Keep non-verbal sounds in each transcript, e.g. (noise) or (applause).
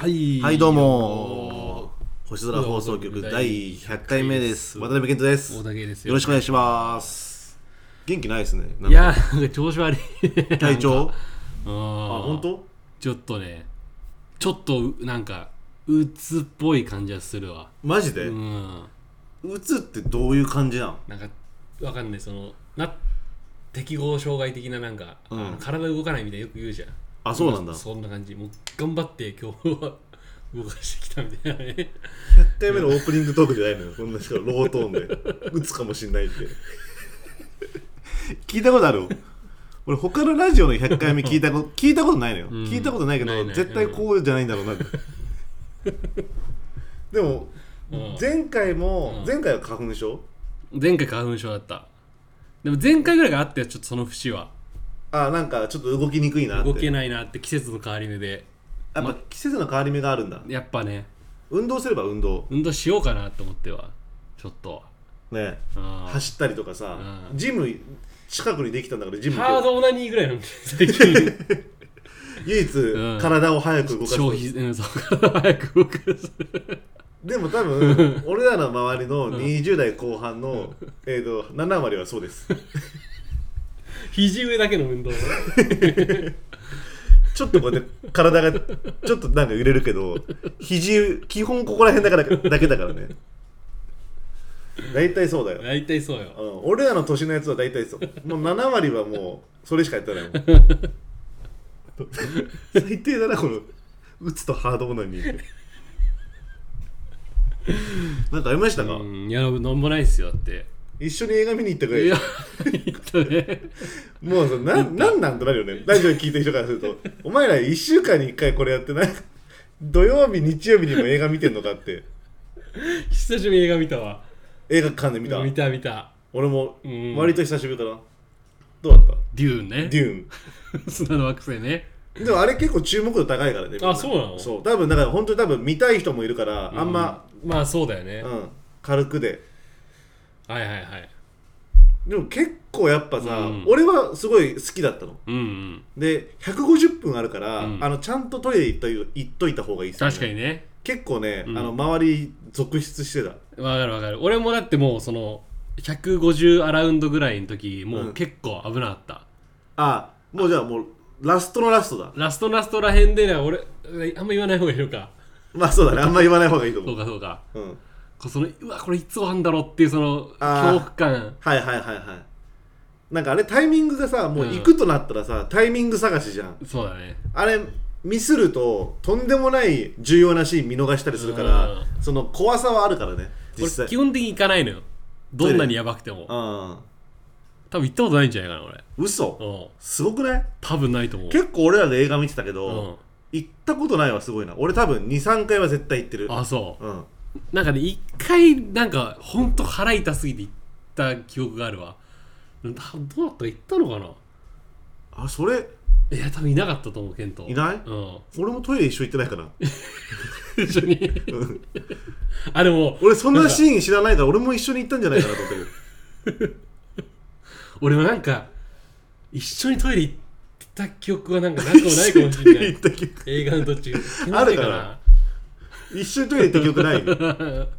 はい。はい、どうも。星空放送局第100回目です。渡辺健人です。大竹ですよ。よろしくお願いします。元気ないですね。いや調子悪い。体調？(laughs) ああ、本当？ちょっとねちょっとうなんかうつっぽい感じはするわ。マジで？うん。うつってどういう感じなん？なんかわかんない。そのな適合障害的ななんか、うん。体動かないみたいなよく言うじゃんあ、そうなんだ。100そんな感じ。もう頑張って今日は動かしてきたみたいなね。回目のオープニングトークじゃないのよ。こんなしかもロートーンで。う (laughs) つかもしんないって。聞いたことある？俺他のラジオの100回目聞いたこと (laughs) 聞いたことないのよ、ん。聞いたことないけどないない絶対こうじゃないんだろうなって、でも、うん。前回も、うん。前回は花粉症？前回花粉症だった。でも前回ぐらいがあったよちょっとその節はあなんかちょっと動きにくいなって。動けないなって季節の変わり目で。やっぱ季節の変わり目があるんだ。やっぱね。運動すれば運動。運動しようかなと思ってはちょっと。ねうん走ったりとかさうんジム近くにできたんだからジムハードオナニーぐらいなんで最近。唯一ん。体を早く動かす。消費うんそう体早く動かす。でも多分俺らの周りの20代後半の、えー、と7割はそうです肘上だけの運動 (laughs) ちょっとこうやって体がちょっとなんか揺れるけど肘基本ここら辺だからだけだからね。大体そうだよ、大体そうよ。うん、俺らの年のやつは大体そう。もう7割はもうそれしかやってないもん。(laughs) 最低だなこの打つとハードオナニーなんかありましたか、うんいやなんもないっすよだって。一緒に映画見に行ってくれい。や言ったねもうそななんなんとなるよね。ラジオ聞いてる人からするとお前ら1週間に1回これやってない。土曜日日曜日にも映画見てんのかって。久しぶりに映画見たわ。映画館で見た。見た見た。俺もうん。割と久しぶりかな。どうだった？デューンね。デューン。(laughs) 砂の惑星ね。でもあれ結構注目度高いからねあそうなの？そう。多分だから本当に多分見たい人もいるから、あんま、まあそうだよね、うん、軽くで。はいはいはい。でも結構やっぱさ、うん。俺はすごい好きだったの。うんうん。で150分あるから、うん。あのちゃんとトイレ行っとい行っといた方がいいっすよね。確かにね。結構ね、うん。あの周り続出してた。わかるわかる。俺もだってもうその150アラウンドぐらいの時もう結構危なかった、あもうじゃあもうラストのラストだ。ラストラストらへんでね俺あんま言わない方がいいのか。まあそうだねあんま言わない方がいいと思そううかそうか。うん、こうそのうわこれいつ終わんだろうっていうそのあー。恐怖感。はいはいはいはいなんかあれタイミングがさもう行くとなったらさ、タイミング探しじゃん。そうだね。あれミスるととんでもない重要なシーン見逃したりするからうその怖さはあるからね実俺際基本的に行かないのよ。どんなにやばくても。うん。多分行ったことないんじゃないかな俺。嘘？うん。すごくない？多分ないと思う。結構俺らで映画見てたけど、うん。行ったことないはすごいな。俺多分23回は絶対行ってる。あそう。うん。なんかね一回なんかほんと腹痛すぎて行った記憶があるわ。などうだったか行ったのかな？あそれ？いや多分いなかったと思うケント。いない？うん。俺もトイレ一緒行ってないかな一緒に。うん。あでも俺そんなシーン知らないから俺も一緒に行ったんじゃないかなと思ってる。(laughs) 俺もなんか一緒にトイレ行った記憶はなんかなくもないかもしれない。映画の途中。あるかな一緒にトイレ行った記憶ない (laughs)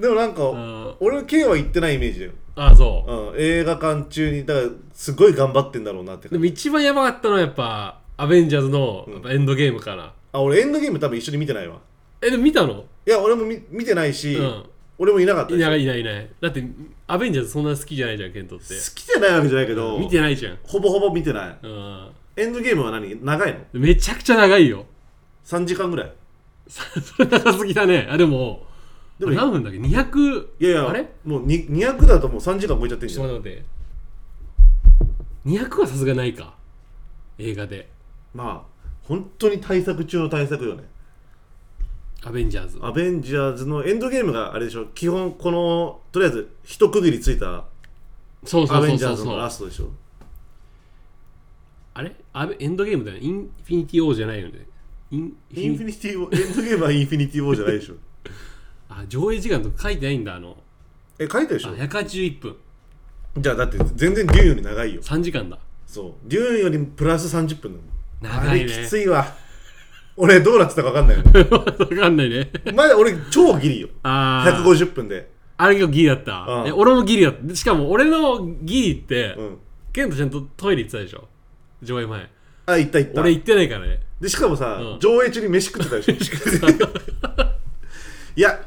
でもなんか、うん。俺 K は行ってないイメージだよ、あそう。うん、映画館中にだからすごい頑張ってんだろうなってでも一番やばかったのはやっぱアベンジャーズのやっぱエンドゲームかな、あ俺エンドゲーム多分一緒に見てないわ。えでも見たの？いや俺も見見てないし、うん。俺もいなかったいでしょないいないいない。だってアベンジャーズそんな好きじゃないじゃんケントって。好きじゃないわけじゃないけど、見てないじゃん、ほぼほぼ見てない。うん、エンドゲームは何？長いの？めちゃくちゃ長いよ。3時間ぐらい。(laughs) それ長すぎだね。あでもでも何分だっけ？200いやいやあれ？もうに200だともう3時間超えちゃってんちじゃん。ょっと待って。待って200はさすがないか。映画で。まあ本当に対策中の対策よね。アベンジャーズ。アベンジャーズのエンドゲームがあれでしょ。基本このとりあえず一区切りついたそうそうアベンジャーズのラストでしょ。あれ？アベエンドゲームだよね。インフィニティ・ウォーじゃないよねインフィ インフィニティウォーエンドゲームはインフィニティウォーじゃないでしょあ上映時間とか書いてないんだあの。え書いたでしょあ181分。じゃあだって全然デューンより長いよ。3時間だ。そう。デューンよりプラス30分なの長いね。あれきついわ。俺どうなってたか分かんないよ (laughs) わかんないね。まだ俺超ギリよ。ああ150分で。あれがギリだった、うん。え俺もギリだった。しかも俺のギリって、うん。ケントちゃんとトイレ行ってたでしょ？上映前。あ行った行った。俺行ってないからね。でしかもさ、うん。上映中に飯食ってたでしょ？(laughs) いや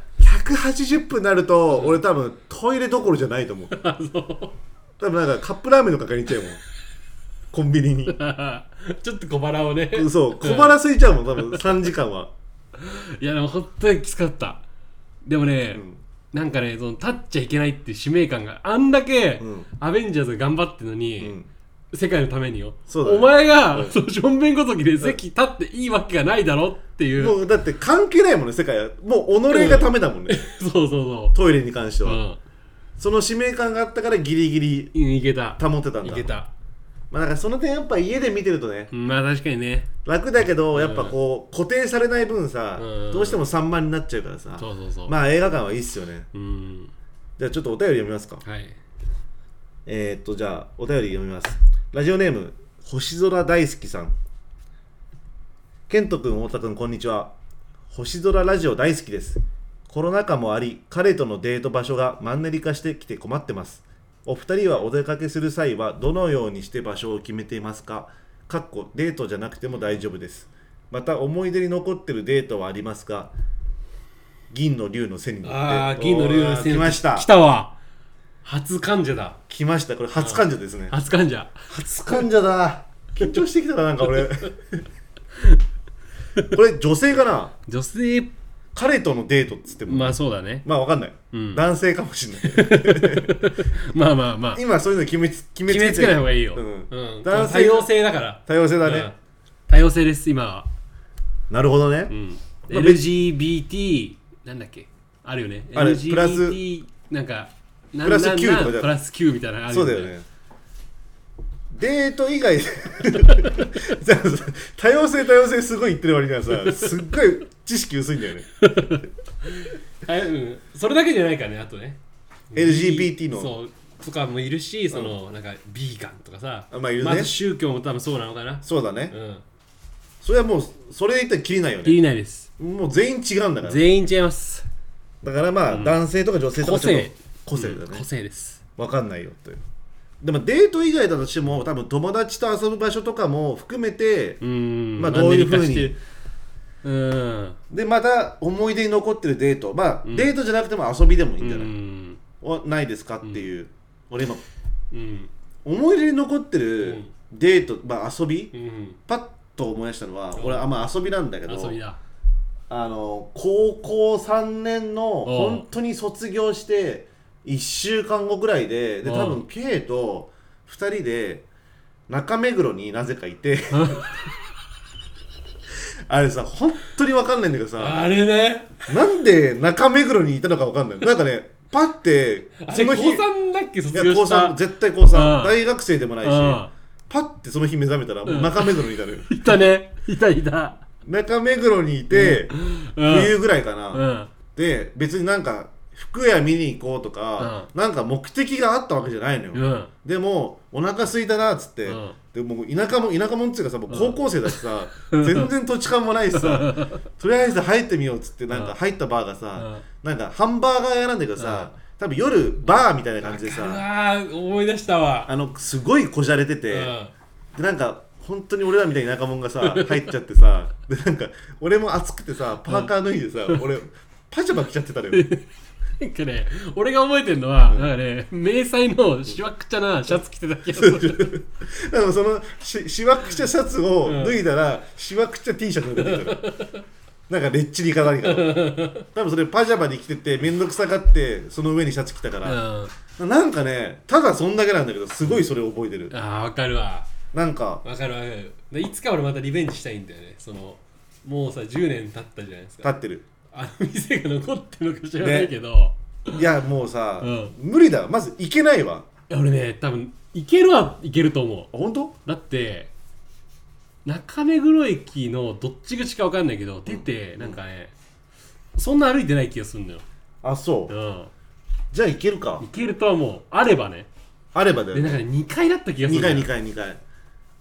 180分になると、俺多分トイレどころじゃないと思う。(laughs) 多分なんかカップラーメンのかに行っちゃうもん。コンビニに。(laughs) ちょっと小腹をね。そう小腹空いちゃうもん多分3時間は。いやでも本当にきつかった。でもね、うん。なんかねその立っちゃいけないっていう使命感があんだけ、うん。アベンジャーズが頑張ってるのに、うん世界のためによ。そうだね。お前が、うん。そのしょんべんごときで席立っていいわけがないだろっていう、もうだって関係ないもんね世界は。もう己がためだもんね、(laughs) そうそうそトイレに関してう、は、うん。その使命感があったからギリギリうん、いけた。保ってたんだ。いけた。まあだからその点やっぱ家で見てるとねうんまあ確かにね。楽だけどやっぱこう固定されない分さ、うん。どうしても散漫になっちゃうからさ、そうそうそう、まあ映画館はいいっすよね。うん。じゃあちょっとお便り読みますか。はい。えー、っとじゃあお便り読みますラジオネーム星空大好きさん。ケントくん太田くんこんにちは。星空ラジオ大好きです。コロナ禍もあり彼とのデート場所がマンネリ化してきて困ってます。お二人はお出かけする際はどのようにして場所を決めていますか？かっこデートじゃなくても大丈夫です。また思い出に残ってるデートはありますか？銀の竜の背に乗って。ああ銀の竜のおー来ました。来たわ初患者だ。来ました。これ初患者ですね。初患者。初患者だ。(laughs) 緊張してきたななんか俺。(laughs) これ女性かな？女性。彼とのデートっつっても。まあそうだね。まあわかんない、うん。男性かもしれない。(laughs) まあまあまあ。今そういうの決めつ決め決めつけない方がいいよ、ううん。ん男性多様性だから。多様性だね、うん。多様性です今は、なるほどね、うん、まあ LGBT なんだっけ？あるよね。LGBT プラス。なんかなプラスな9とかじゃプラス9みたいなのあるそうだよね。デート以外で。(laughs) 多様性多様性すごい言ってる割にはさすっごい知識薄いんだよね。(laughs) はいうん、それだけじゃないからねあとね。LGBT の。そう。とかもいるしその、なんかビーガンとかさ。あまあいるね。ず宗教も多分そうなのかな。そうだね、うん。それはもうそれで言ったらきりないよ切ねりないです。もう全員違うんだから。全員違います。だからまあ、男性とか女性と個かちょっと。性個性だね。うん個、性です。わかんないよという。でもデート以外だとしても多分友達と遊ぶ場所とかも含めてう、ん。まあどういう風に。マンネリ化して。るうん。でまた思い出に残ってるデート。まあ、うん。デートじゃなくても遊びでもいいんじゃうない、ん。おないですかっていう、俺今うん。思い出に残ってうるん。デート、まあ遊び？うん。パッと思い出したのは、うん。俺あまあ遊びなんだけどあの高校3年のうん。本当に卒業して1週間後ぐらいででうん。多分 K と2人で中目黒になぜかいて。(laughs) あれさ本当に分かんないんだけどさあれね。なんで中目黒にいたのか分かんない。なんかねパッてその日い3だっけ？卒や高業した。3絶対高3うん。大学生でもないしうん。パッてその日目覚めたらもう中目黒にいたのよ。(laughs) いたね。いたいた。中目黒にいてうん。冬ぐらいかな、うん。で別になんか服屋見に行こうとか、なんか目的があったわけじゃないのよ、うん。でもお腹空いたなっつって、うん。でもう田舎も田舎もんっていうかさもう高校生だしさ、全然土地勘もないしさ (laughs) とりあえず入ってみようっつってなんか入ったバーがさ、なんかハンバーガー屋なんだけどさ、多分夜バーみたいな感じでさ思い出したわ。あのすごいこじゃれてて、うん。でなんか本当に俺らみたいな田舎者がさ入っちゃってさでなんか俺も暑くてさパーカー脱いでさ、俺パジャマ着ちゃってたのよ (laughs) なんかね俺が覚えてるのは、なんかね迷彩のしわくちゃなシャツ着てたけど (laughs) でもそのししわくちゃシャツを脱いだら、しわくちゃ T シャツが出てくる。なんかレッチリか何かの。多分それパジャマに着てて面倒くさがってその上にシャツ着たかうん。ら、あなんかねただそんだけなんだけどすごいそれ覚えてる、あわかるわ。なんか。わかるわかる。でいつか俺またリベンジしたいんだよね。そのもうさ10年経ったじゃないですか。立ってるあの店が残ってるのか知らないけど、いやもうさ、うん。無理だまず行けないわ。いや俺ね多分いけるはいけると思う。本当？だって中目黒駅のどっち口か分かんないけど出てなんかねそんな歩いてない気がするんだよ。あそう。うん。じゃあ行けるか。いけるとはもう。あればね。あればだよね。でなんかね2階だった気がする2んだよ回2回2回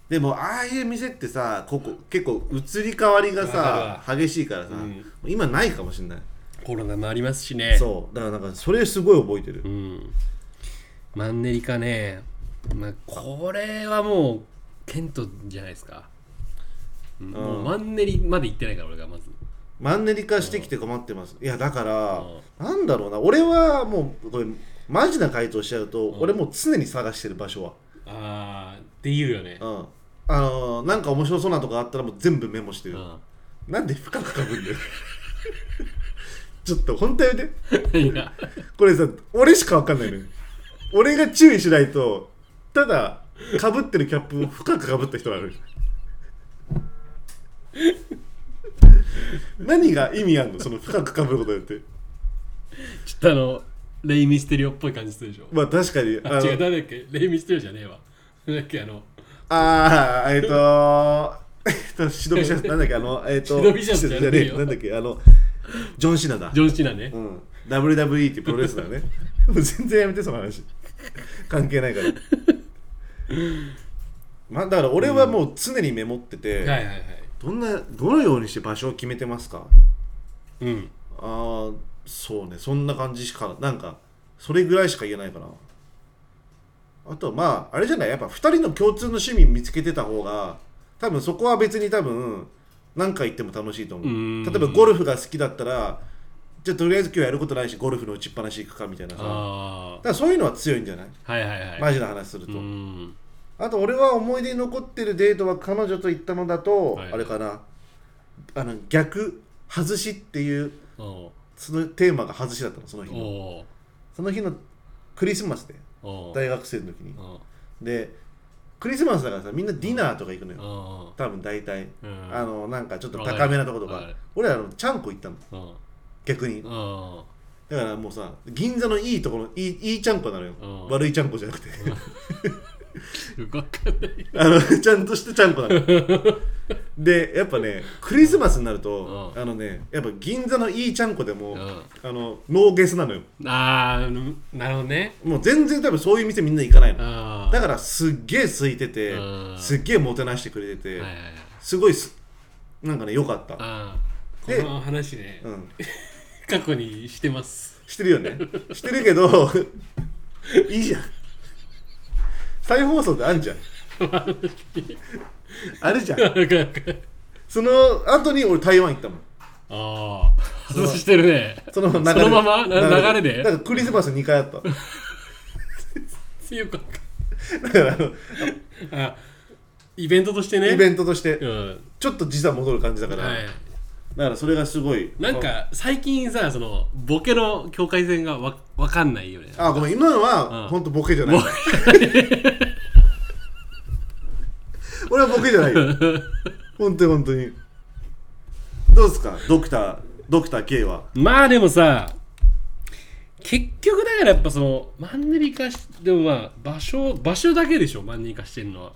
でもああいう店ってさここ結構移り変わりがわさか激しいからさ、うん。今ないかもしれない、コロナもありますしね。そう。だからなんかそれすごい覚えてる、うん。マンネリ化ね。まあこれはもうケントじゃないですか、うん。もうマンネリまで行ってないから俺がまず。マンネリ化してきて困ってます。いやだからなんだろうな。俺はもうこれマジな回答しちゃうと、俺もう常に探してる場所は。ああって言うよね。うんあのーなんか面白そうなとこあったらもう全部メモしてる、うん。なんで深くかぶんだよ。(laughs) ちょっと本当やめていや。これさ俺しかわかんないのよ。俺が注意しないとただかぶってるキャップを深くかぶった人がある。(laughs) 何が意味あんの？その深くかぶることによって。ちょっとあのレイ・ミステリオっぽい感じするでしょ。まあ確かに。あのあ違う誰だっけ？レイ・ミステリオじゃねえわ。なんだっけ？あのあーえっ、とえっとシドビシャスなんだっけあのえっ、とシドビシャスじゃねえよ。なんだっけあのジョン・シナだ。ジョン・シナね。うん。WWE っていうプロレスラーね (laughs) 全然やめてその話。関係ないから。(laughs) まあだから俺はもう常にメモってて、はいはいはい。どんなどのようにして場所を決めてますか？うん。ああそうね。そんな感じしかなんかそれぐらいしか言えないかなあとはまああれじゃない？やっぱ2人の共通の趣味見つけてた方が多分そこは別に多分何回行っても楽しいと思う。例えばゴルフが好きだったらじゃあとりあえず今日やることないしゴルフの打ちっぱなし行くかみたいなさ。だかあらそういうのは強いんじゃない？あはいはいはい。マジな話すると、うん。あと俺は思い出に残ってるデートは彼女と行ったのだと、はい。あれかな。あの逆外しっていうおそのテーマが外しだったのそのう日の。その日のクリスマスで大学生の時に。でクリスマスだからさみんなディナーとか行くのよ。多分大体。うん。あのなんかちょっと高めなとことか。わかる。俺らあのちゃんこ行ったの。逆に。だからもうさ銀座のいいところいいいいちゃんこなのよ。うん。悪いちゃんこじゃなくてわかんない。あのちゃんとしたちゃんこなのでやっぱねクリスマスになるとうん。あのねやっぱ銀座のいいちゃんこでもうん。あのノーゲスなのよ。ああなるほどね。もう全然多分そういう店みんな行かないの。あだからすっげえ空いててうん。すっげえもてなしてくれててはいはいはい。すごいすなんかね良かった。ああこでの話ね。うん。(laughs) 過去にしてます。してるよね。してるけど (laughs) いいじゃん再放送で (laughs) あるじゃん。あるじゃん。その後に俺台湾行ったもん。ああ外してるね。その流れそのまま？な流れで。だからクリスマス2回あった。強かだからあのんあイベントとしてね。イベントとして。うん。ちょっと時差戻る感じだから、はいだからそれがすごい。なんか最近さそのボケの境界線がわわかんないよね。あごめん。今のはうん。本当ボケじゃない。(laughs) 俺はボケじゃないよ。(laughs) 本当に本当に。どうですか？ドクタードクター K は。まあでもさ結局だからやっぱそのマンネリ化しでもまあ場所場所だけでしょマンネリ化してんのは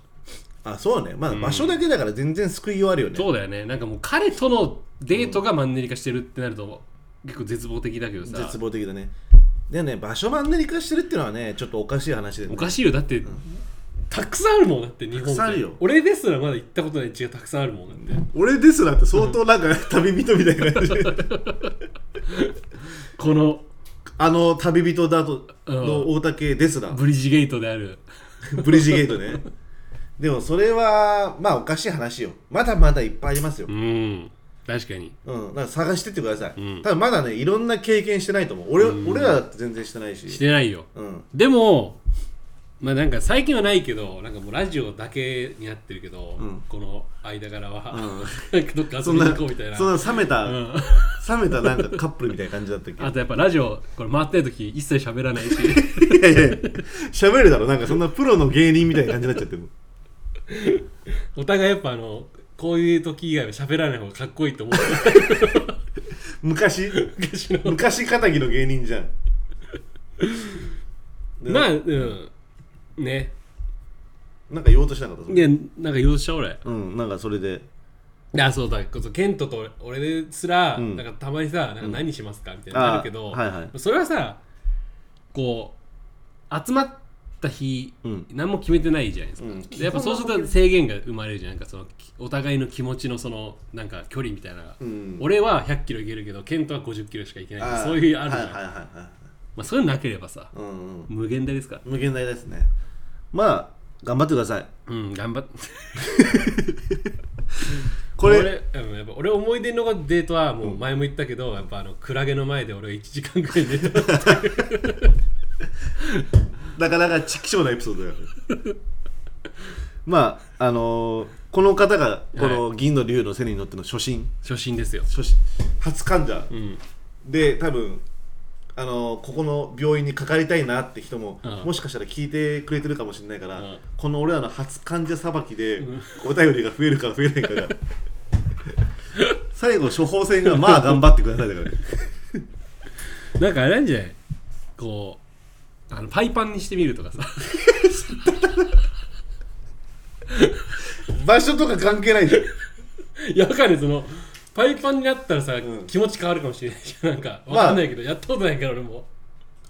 あそうね。まあ場所だけだから全然救いようあるよね、そうだよね。なんかもう彼とのデートがマンネリ化してるってなると結構絶望的だけどさ。絶望的だね。でね場所マンネリ化してるっていうのはねちょっとおかしい話で、ね、おかしいよ。だって、たくさんあるもんだって日本って。たくさんあるよ。俺ですらまだ行ったことない地がたくさんあるもんだって。俺ですらって相当なん。か旅人みたいな感じこのあの旅人だとの大竹ですら。ブリッジゲートである。ブリッジゲートねでもそれはまあおかしい話よ。まだまだいっぱいありますよ。うん。確かに。うん、だから探してってください、うん。多分まだねいろんな経験してないと思う。俺,、俺らだって全然してないし。してないよ。うん、でもまあなんか最近はないけどなんかもうラジオだけになってるけど、うん。この間柄は、う (laughs) なんかどっか遊そんなびに行こうみたいな。そんな冷めた、うん。冷めたなんかカップルみたいな感じだったっけ？あとやっぱラジオこれ回ってる時一切喋らないし。(laughs) いやいや喋るだろ。なんかそんなプロの芸人みたいな感じになっちゃってる (laughs) お互いやっぱあのこういう時以外は喋らない方がかっこいいと思って (laughs) 昔？昔の。昔かたぎの芸人じゃん。(laughs) でまあうん。ね。なんか言おうとしなかった？それ。いやなんか言おうとした俺。うんなんかそれで。いやそうだ。こそケントと俺ですら、うん。なんかたまにさなんか何しますか？みたいになるけど、あはいはい。それはさこう集まっった日、うん。何も決めてないじゃないですか、うん。でやっぱそうすると制限が生まれるじゃん。なんかそのお互いの気持ちのそのなんか距離みたいなのが、うん。俺は100キロいけるけどケントは50キロしかいけないそういうあるじゃん、はいはいはいはい。まあ、そういうのなければさうんうん。無限大ですか？ら無限大ですね。まあ頑張ってください。うん頑張って (laughs) これ俺うんやっぱ俺思い出のデートはもう前も言ったけど、やっぱあのクラゲの前で俺が1時間ぐらいデートなかなかちきしょうなエピソードだよ。ねまああのーこの方がこの銀の竜の背に乗っての初心。初心ですよ。初心。初患者。うん。で多分あのーここの病院にかかりたいなって人も、うん。もしかしたら聞いてくれてるかもしれないから、うん。この俺らの初患者さばきで、お便りが増えるか増えないかが (laughs) 最後処方箋がまあ頑張ってくださいだから。ねなんかあれなんじゃない？こうあのパイパンにしてみるとかさ。(laughs) 場所とか関係ないじゃん。(laughs) いやわかんないそのパイパンになったらさ、ん。気持ち変わるかもしれない。じゃんなんかわかんないけど、やったことないから俺も。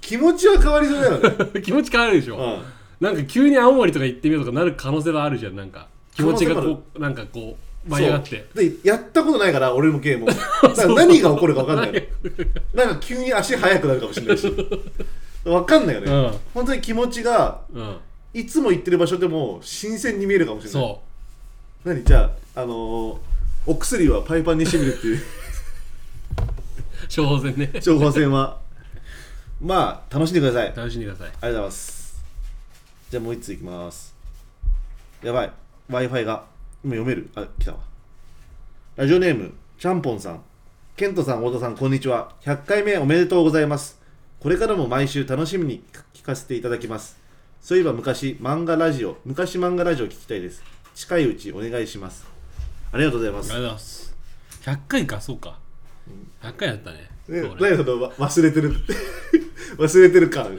気持ちは変わりそうだよね、(laughs) 気持ち変わるでしょ、うん。なんか急に青森とか行ってみようとかなる可能性はあるじゃん。なんか気持ちが可能性こうなんかこう舞い上がって。そう。でやったことないから俺もゲームだから何が起こるか分かんないの。なんか急に足速くなるかもしれないし分かんないよね、うん。本当に気持ちがうん。いつも行ってる場所でも新鮮に見えるかもしれない。そ何？じゃあ、あのーお薬はパイパンにしてみるっていう。う処方箋ね。処方箋は。まあ楽しんでください。ありがとう楽しんでください。ございます。じゃあもう一ついきます。やばい。w i f i が今読める？あ来たわ。ラジオネームちゃんぽんさん。ケントさん太田さんこんにちは。100回目おめでとうございますこれからも毎週楽しみに聞かせていただきます。そういえば昔漫画ラジオ昔漫画ラジオ聞きたいです。近いうちお願いします。ありがとうございます。ありがとうございます。100回かそうか。100回だったね。何そのわ忘れてる。(laughs) 忘れてる感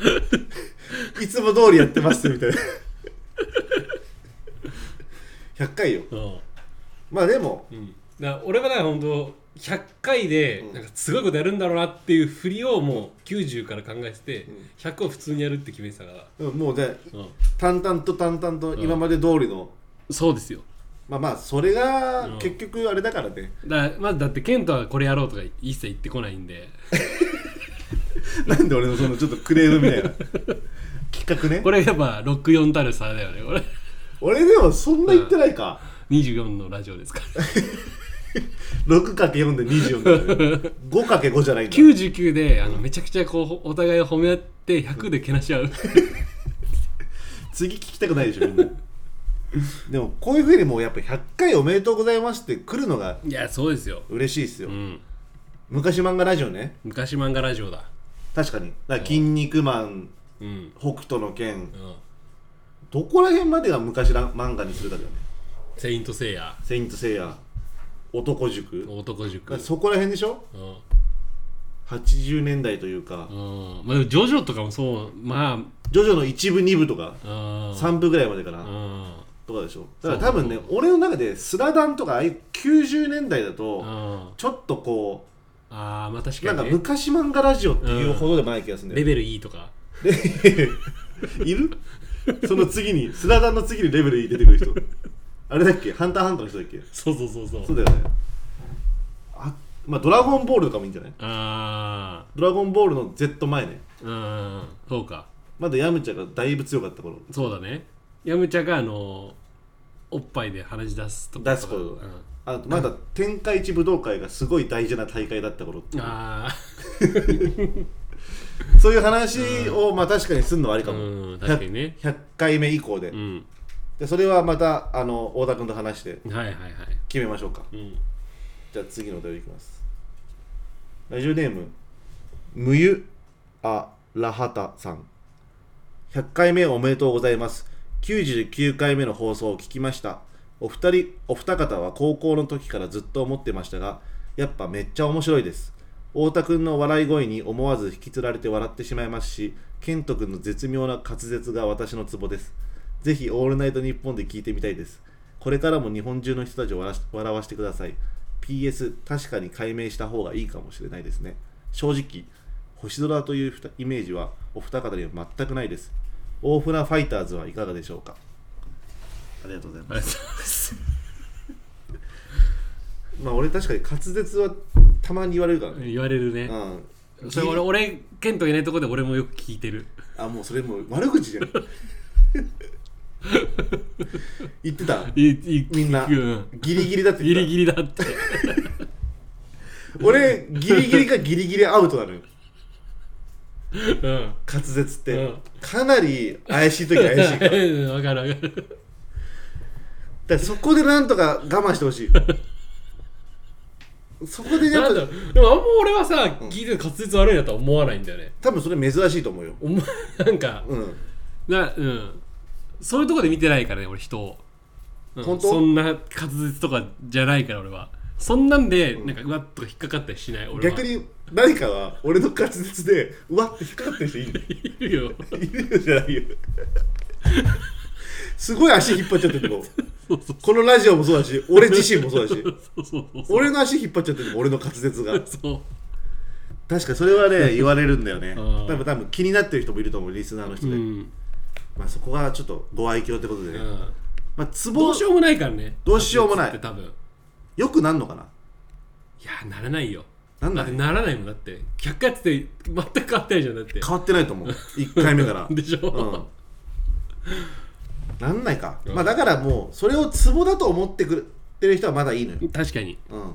いつも通りやってますみたいな。(laughs) 100回よ。うん。まあでもうん、だ俺はだから本当100回でなんかすごいことやるんだろうなっていう振りをもう90から考えてて、100を普通にやるって決めてたから、うんもうねうん、淡々と淡々と今まで通りの、そうですよ。まあまあそれがうん。結局あれだからね、だまずだってケントはこれやろうとか一切言ってこないんで。(laughs) なんで俺のそのちょっとクレームみたいな。(laughs) 企画ね。これやっぱ64たる差だよねこれ。俺でもそんな言ってないか、24のラジオですから (laughs) 6×4 で24だから、ね、5×5 じゃないんだ。99であのめちゃくちゃこうお互いを褒め合って100でけなし合う。次聞きたくないでしょみんな。でもこういうふうにもうやっぱ100回おめでとうございますって来るのがいやそうですよ、嬉しいですよ、うん、昔漫画ラジオね。昔漫画ラジオだ。確かに。だから筋肉マンうん、北斗の拳。うん、どこら辺までが昔ら漫画にするかだよね。セイントセイヤ。セイントセイヤ男塾。男塾。そこら辺でしょ？うん。80年代というか。うん。まあ、でもジョジョとかもそう。まジョジョの1部2部とか。あうん。3部ぐらいまでかな、うん。とかでしょ。だから多分ね俺の中でスラダンとかああいう90年代だとあちょっとこあーまあ確うなんかかに、ね、昔漫画ラジオっていうほどでもない気がするんだよ、レベル E とか。(laughs) いる？その次にスラダンの次にレベル E 出てくる人あれだっけ？ハンターハンターの人だっけ？そうそうそうそう。そうだよね。あまあドラゴンボールとかもいいんじゃない？あドラゴンボールの Z 前ね。あうんそうか。まだヤムチャがだいぶ強かった頃。そうだね。ヤムチャがあのおっぱいで鼻血出すとか。出す頃。うんあまだ天下一武道会がすごい大事な大会だった頃っていう。あ (laughs) そういう話をまあ確かにするのはありあかも、うん確かにね。100, 回目以降で,、うんでそれはまたあの太田君と話してはいはいはい。決めましょうか。うん。じゃあ次のお便りいきます。ラジオネームむゆあらはたさん。100回目おめでとうございます。99回目の放送を聞きました。お二人お二方は高校の時からずっと思ってましたがやっぱめっちゃ面白いです。太田くんの笑い声に思わず引きつられて笑ってしまいますし健人くんの絶妙な滑舌が私のツボですぜひオールナイトニッポンで聞いてみたいです。これからも日本中の人たちを笑わせてください。PS 確かに解明した方がいいかもしれないですね。正直星空というイメージはお二方には全くないです。大船ファイターズはいかがでしょうか？ありがとうございます。(laughs) まあ俺確かに滑舌はたまに言われるからね。言われるね。うん。それ俺俺ケントがいないところで俺もよく聞いてる。あもうそれもう悪口じゃん (laughs) (laughs) 言ってた？いいみんな。うんギリギリだってギ言ってリギリだって。た俺ギリギリかギリギリアウトなのよ。うん。滑舌って、うん。かなり怪しい時怪しいから。(laughs) だかうんわかる。わかるらそこでなんとか我慢してほしい。そこでやっぱでもあんま俺はさうん聞いてて滑舌悪いなとは思わないんだよね。多分それ珍しいと思うよ。お前なんかうん。なうんそういうとこで見てないからね俺人を、うん。本当？そんな滑舌とかじゃないから俺は。そんなんでなんかうわっとか引っかかったりしない俺は。逆に何かは俺の滑舌でうわって引っかかってる人いる。いるよ。いるよじゃないよ。すごい足引っ張っちゃってるもそうそうこのラジオもそうだし俺自身もそうだし。俺の足引っ張っちゃってるもん俺の滑舌が。確かそれはね言われるんだよね。うん。多分多分気になってる人もいると思うリスナーの人で、うん、まあそこはちょっとご愛嬌ってことでね、うん、まあツボどうしようもないからね。どうしようもない。って多分。いよくなんのかな？やならないよ。なんだ？だってならないもん。だって100回やってて全く変わってないじゃんだって。変わってないと思う。1回目から。(laughs) でしょ、うん。なんないか、うんまあだからもうそれをツボだと思ってくれてる人はまだいいのよ。確かに。うん。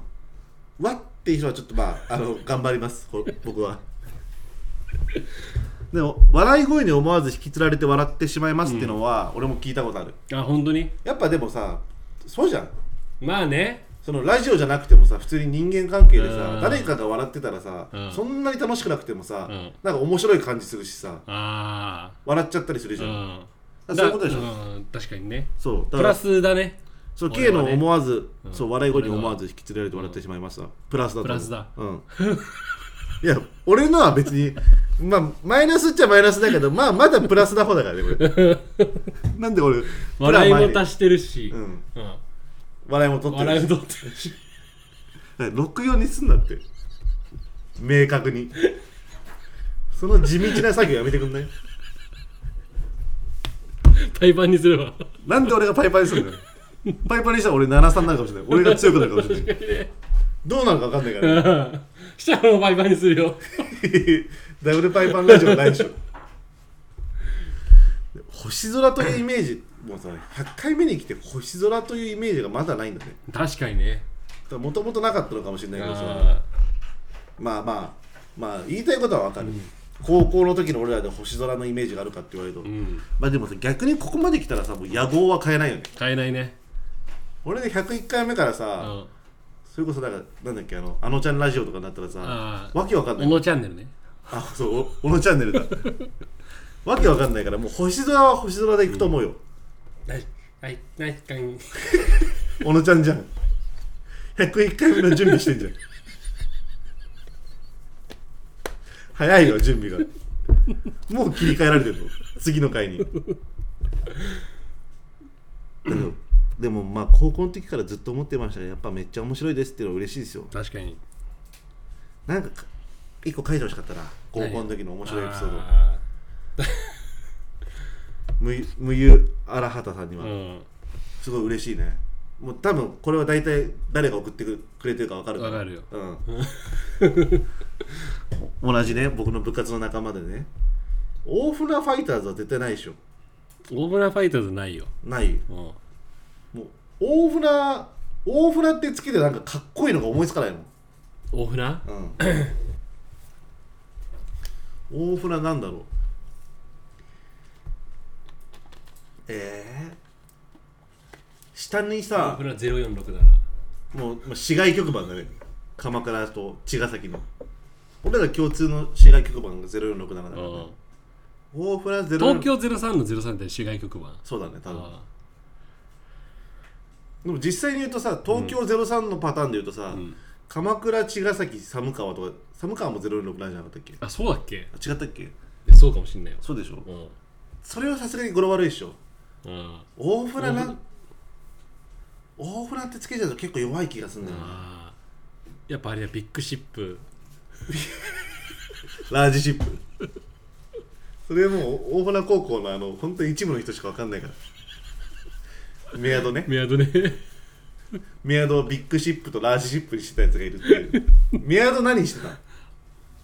わっていう人はちょっとまああの頑張ります。ほ僕はでも笑い声に思わず引きつられて笑ってしまいますっていうのは、俺も聞いたことある。あ本当に？やっぱでもさそうじゃん。まあね。そのラジオじゃなくてもさ普通に人間関係でさうん。誰かが笑ってたらさ、うん。そんなに楽しくなくてもさ、うん。なんか面白い感じするしさあ笑っちゃったりするじゃん、あうん。そういうことでしょ？うん確かにね。そうだからプラスだね。そう俺は K ね。の思わず、うん。そう笑い声に思わず引きつられて笑ってしまいました、プラスだと思う。プラスだ。うん。いや俺のは別にまあマイナスっちゃマイナスだけどまあまだプラスな方だからねこれ。(laughs) なんで俺笑いも足してるし、うん。うん。笑いも取ってるし。笑いも取ってるし。(laughs) 64にすんなって。明確に。その地道な作業やめてくんない？パイパンにすればなんで俺がパイパンにするのよ。パイパンにしたら俺73になるかもしれない。俺が強くなるかもしれない。(laughs) どうなるか分かんないから、ね、したらもうパイパンにするよダブルパイパンラジオないでしょ星空というイメージもうさ100回目に来て星空というイメージがまだないんだね。確かにね。もともとなかったのかもしれないけどさ。あまあまあまあ言いたいことは分かる、高校の時の俺らで星空のイメージがあるかって言われると、ーうん。まあでもさ逆にここまで来たらさもう野望は変えないよ。ね買えないね。俺で101回目からうさ、ん。それこそなんかなんだっけあのあのちゃんラジオとかになったらさあわけわかんない。小野チャンネルねあそうお小野チャンネルだ。(laughs) わけわかんないからもう星空は星空で行くと思うよ、はいはいはいかん小野ちゃんじゃん。101回目の準備してんじゃん。早いよ準備が。もう切り替えられてるの。次の回に。(laughs) でもでもまあ高校の時からずっと思ってましたがやっぱめっちゃ面白いですっていうのは嬉しいですよ。確かに。なんか一個書いてほしかったな高校の時の面白いエピソード。あむむゆあらはたさんには、ーすごい嬉しいね。もう多分これは大体誰が送ってくれてるか分かるうんわかるよ。うん、(laughs) 同じね僕の部活の仲間でね。大船ファイターズは絶対ないでしょ。大村ファイターズないよ。ない。うん。もう大船大船ってつけてなんかかっこいいのが思いつかないの大船うん (laughs) 大船なんだろう？えー、下に大さ船046だな。もうまあ市街局番だね。鎌倉と茅ヶ崎の。俺ら共通の市街局番が0467だから、うん大船ゼロ東京03の03って市外局番。そうだね多分。あでも実際に言うとさ東京03のパターンで言うとさ、ん鎌倉茅ヶ崎寒川とか寒川も067じゃなかったっけ？あそうだっけ？あ違ったっけ？えそうかもしんないよそうでしょ？うん。それはさすがに語呂悪いでしょ。うん。大船な大船ってつけちゃうと結構弱い気がするんだよな。あー。やっぱあれは big ship。large (laughs) ship。それもう大船高校のあの本当に一部の人しか分かんないから。メアドね。メアドねメアドを big ship と large ship にしてたやつがいるっていう。メアド何してた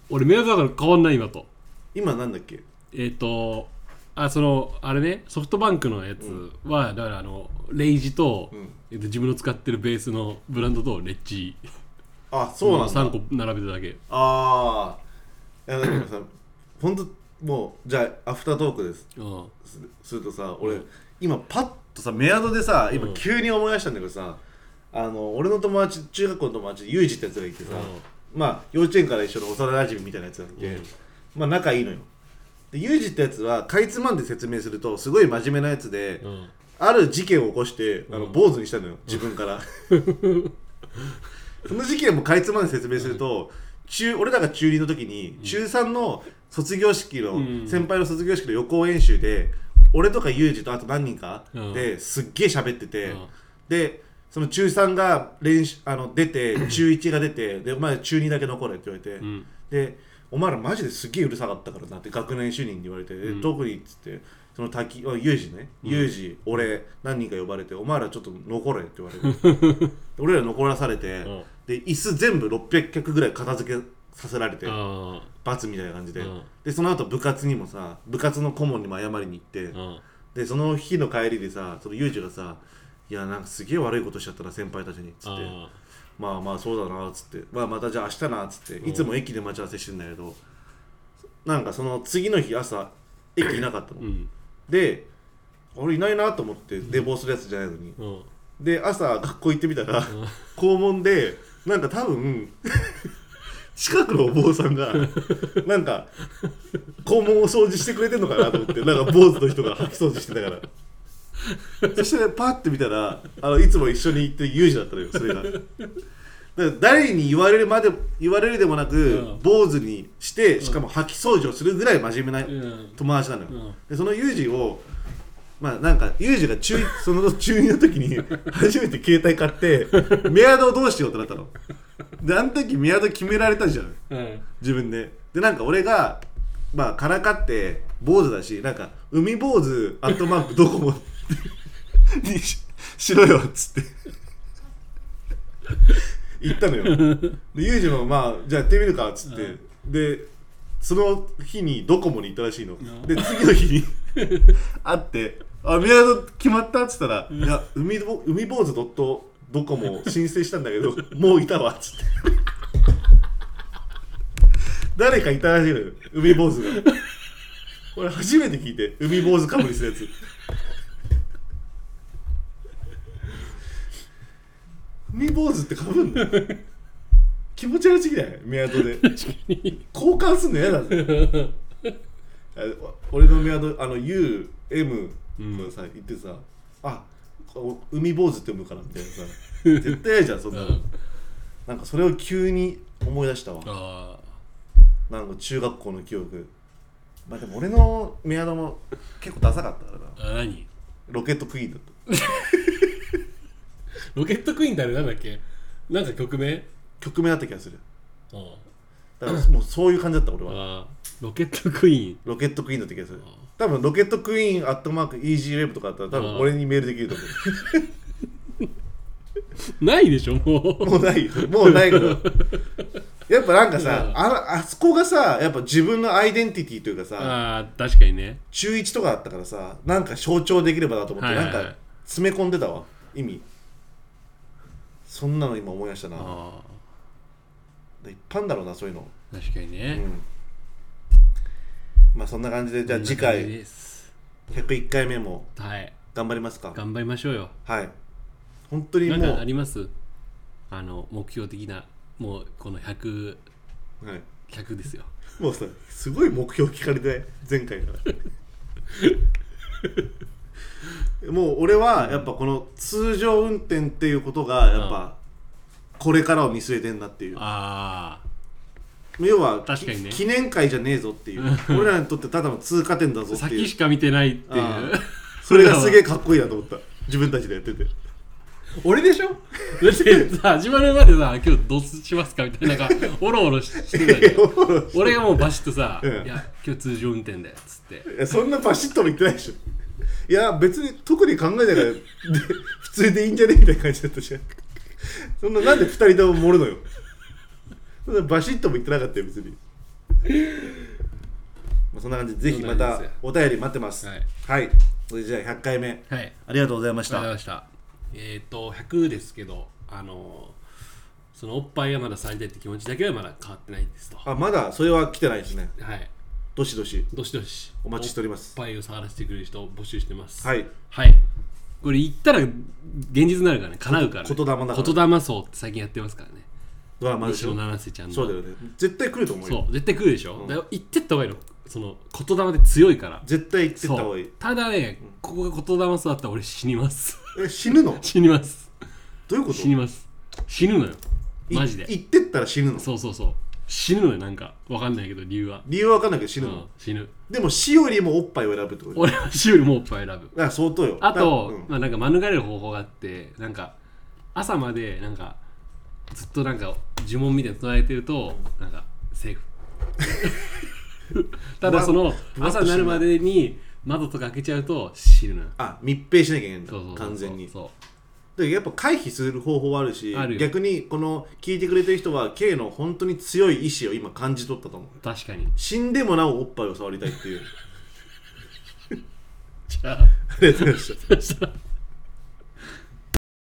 俺メアドだから変わんない今と。今なんだっけ？えっ、とあそのあれねソフトバンクのやつは、だからあのレイジと、うん。えっと自分の使ってるベースのブランドとレッジ。あそうなんだ。3個並べてるだけ。ああいやだからさ本当もうじゃあアフタートークです。うん。すするとさ俺、今パッとさメアドでさ今うん。急に思い出したんだけどさ、あの俺の友達中学校の友達ユージってやつがいてさ、まあ幼稚園から一緒の幼馴染みたいなやつなんで、うん。まあ仲いいのよ。でユージってやつはかいつまんで説明するとすごい真面目なやつで、うん。ある事件を起こしてあのうん。坊主にしたのよ自分から。(laughs) その事件もかいつまんで説明すると中俺らが中2の時に中3の卒業式の、うん。先輩の卒業式の予行演習で俺とかユージとあと何人かうん。ですっげえ喋ってて、うん。でその中3が練習あの出て (clears throat) 中1が出てでお前中2だけ残れって言われて、うん。でお前らマジですっげえうるさかったからなって学年主任に言われて、でうん。特にっつってその滝あユージね、うん。ユージ俺何人か呼ばれてお前らちょっと残れって言われて。で (laughs) 俺ら残らされて、うん。で椅子全部600脚ぐらい片付けさせられてあ罰みたいな感じで、うん。でその後部活にもさ部活の顧問にも謝りに行って、でその日の帰りでさそのユージがさ「いやなんかすげえ悪いことしちゃったな先輩たちに」っつって。あ「まあまあそうだな」っつって「まあまたじゃあ明日な」っつって。いつも駅で待ち合わせしてんだけどなんかその次の日朝駅いなかったの、ーうん。で俺いないなと思って寝坊するやつじゃないのに。うん。で朝学校行ってみたら校門でなんか多分近くのお坊さんがなんか校門を掃除してくれてんのかなと思ってなんか坊主の人が掃き掃除してたから (laughs) そしてパッて見たらあのいつも一緒に行ってるユージだったのよそれが。誰に言われるまで言われるでもなく、うん。坊主にしてしかも掃き掃除をするぐらい真面目なうん。友達なのよ、うん。でそのユージをまあなんかユージが中 (laughs) その中2の時に初めて携帯買ってメアドをどうしようってなったの。であの時メアド決められたじゃん。うん。自分で。でなんか俺がまあからかって坊主だしなんか海坊主アットマークドコモ (laughs) にししろよっつって。言ったのよ。でユージもまあじゃあやってみるかっつって、でその日にドコモに行ったらしいの、ん。で次の日に (laughs) 会って「あメアド決まった?」っつったら「いや海ぼ海坊主ドットドコモ申請したんだけどもういたわ」っつって。誰かいたらしいのよ海坊主が。俺初めて聞いて海坊主かぶりするやつ海坊主ってかぶんの？(laughs) 気持ち悪すぎない？メアドで。確かに。交換すんの嫌だぜ。あ俺のメアドあの UM のさ、言ってさあお海坊主って読むからみたいなさ。(laughs) 絶対嫌じゃんそんなの、うん。なんかそれを急に思い出したわ。あなんか中学校の記憶。まあでも俺のメアドも結構ダサかったからな。ーあ何？ロケットクイーンだった (laughs) ロケットクイーンってあれなんだっけ？なんか曲名？曲名だった気がする。あだからもうそういう感じだった俺は。あロケットクイーン。ロケットクイーンだった気がする。多分ロケットクイーンアットマークイージーウェブとかだったら多分俺にメールできると思ないでしょもう。もうない。もうないけど。やっぱなんかさうんあのあそこがさやっぱ自分のアイデンティティというかうさああ確かにね。中1とかだったからさなんか象徴できればなと思って、はいはいはい。なんか詰め込んでたわ意味そんなの今思い出したな。あいっぱいんだろうなそういうの。あ確かにうねん。まあそんな感じでじゃあ次回です。101回目もはい。頑張りますか。頑張りましょうよ。はい。本当にもうなんかあります？あの目標的なもうこの100100はい、ですよ。もうさすごい目標聞かれて前回から (laughs) もう俺はやっぱこの通常運転っていうことがやっぱこれからを見据えてんだっていう。あ要は確かにね。記念会じゃねえぞっていう。俺らにとってただの通過点だぞあっていう。先しか見てないっていう。ああ (laughs) それがすげえかっこいいなと思った。自分たちでやってて。俺でしょ？だってさ始まるまでさ今日どうしますかみたいななんかオロオロししてたじゃん。(laughs) 俺がもうバシッとさ「うん。いや今日通常運転だよ」っつって。いやそんなバシッとも言ってないでしょいや別に特に考えない。からで普通でいいんじゃね？みたいな感じだったじゃん。そんななんで二人とも盛るのよ。そんなバシッとも言ってなかったよ別に。まあそんな感じでぜひまたお便り待ってます。はい。はい、それじゃあ100回目。はい。ありがとうございましありがとうございたました。えっ、と100ですけどあのそのおっぱいがまだ触りたいって気持ちだけはまだ変わってないですと。はあまだそれは来てないですね。いどしどしどしどし。お待ちしております。おっぱいを触らせてくれる人を募集してます。はい。はい。これ言ったら現実になるからね。叶うから、ね、言霊だから。言霊層って最近やってますからね。ドラマでしょ。七瀬ちゃんの。そうだよね。絶対来ると思うよ。そう。絶対来るでしょ、うん。だ言ってった方がいいの。その言霊で強いから。絶対行ってった方がいい。ただねここが言霊層だったら俺死にます。え死ぬの？(laughs) 死にます。どういうこと？死にます。死ぬのよ。いマジで。行ってったら死ぬの？そうそうそう死ぬのよなんか。わかんないけど理由は。理由は分かんないけど死ぬの、うん死ぬ。でも死よりもおっぱいを選ぶってこと俺は死よりもおっぱい選ぶ。あ相当よ。あと、だうん。まあなんか免れる方法があってなんか朝までなんかずっとなんか呪文みたいに唱えてるとなんかセーフ。(laughs) ただそのぶわっと朝になるまでに窓とか開けちゃうと死ぬのよ。あ密閉しなきゃいけないんだ。そうそうそう完全に。そでやっぱ回避する方法はあるしあるよ。逆にこの聞いてくれてる人は K の本当に強い意志を今感じ取ったと思う。う確かに。死んでもなおおっぱいを触りたいっていう。(laughs) じゃあ。ありがとうございました。そしたら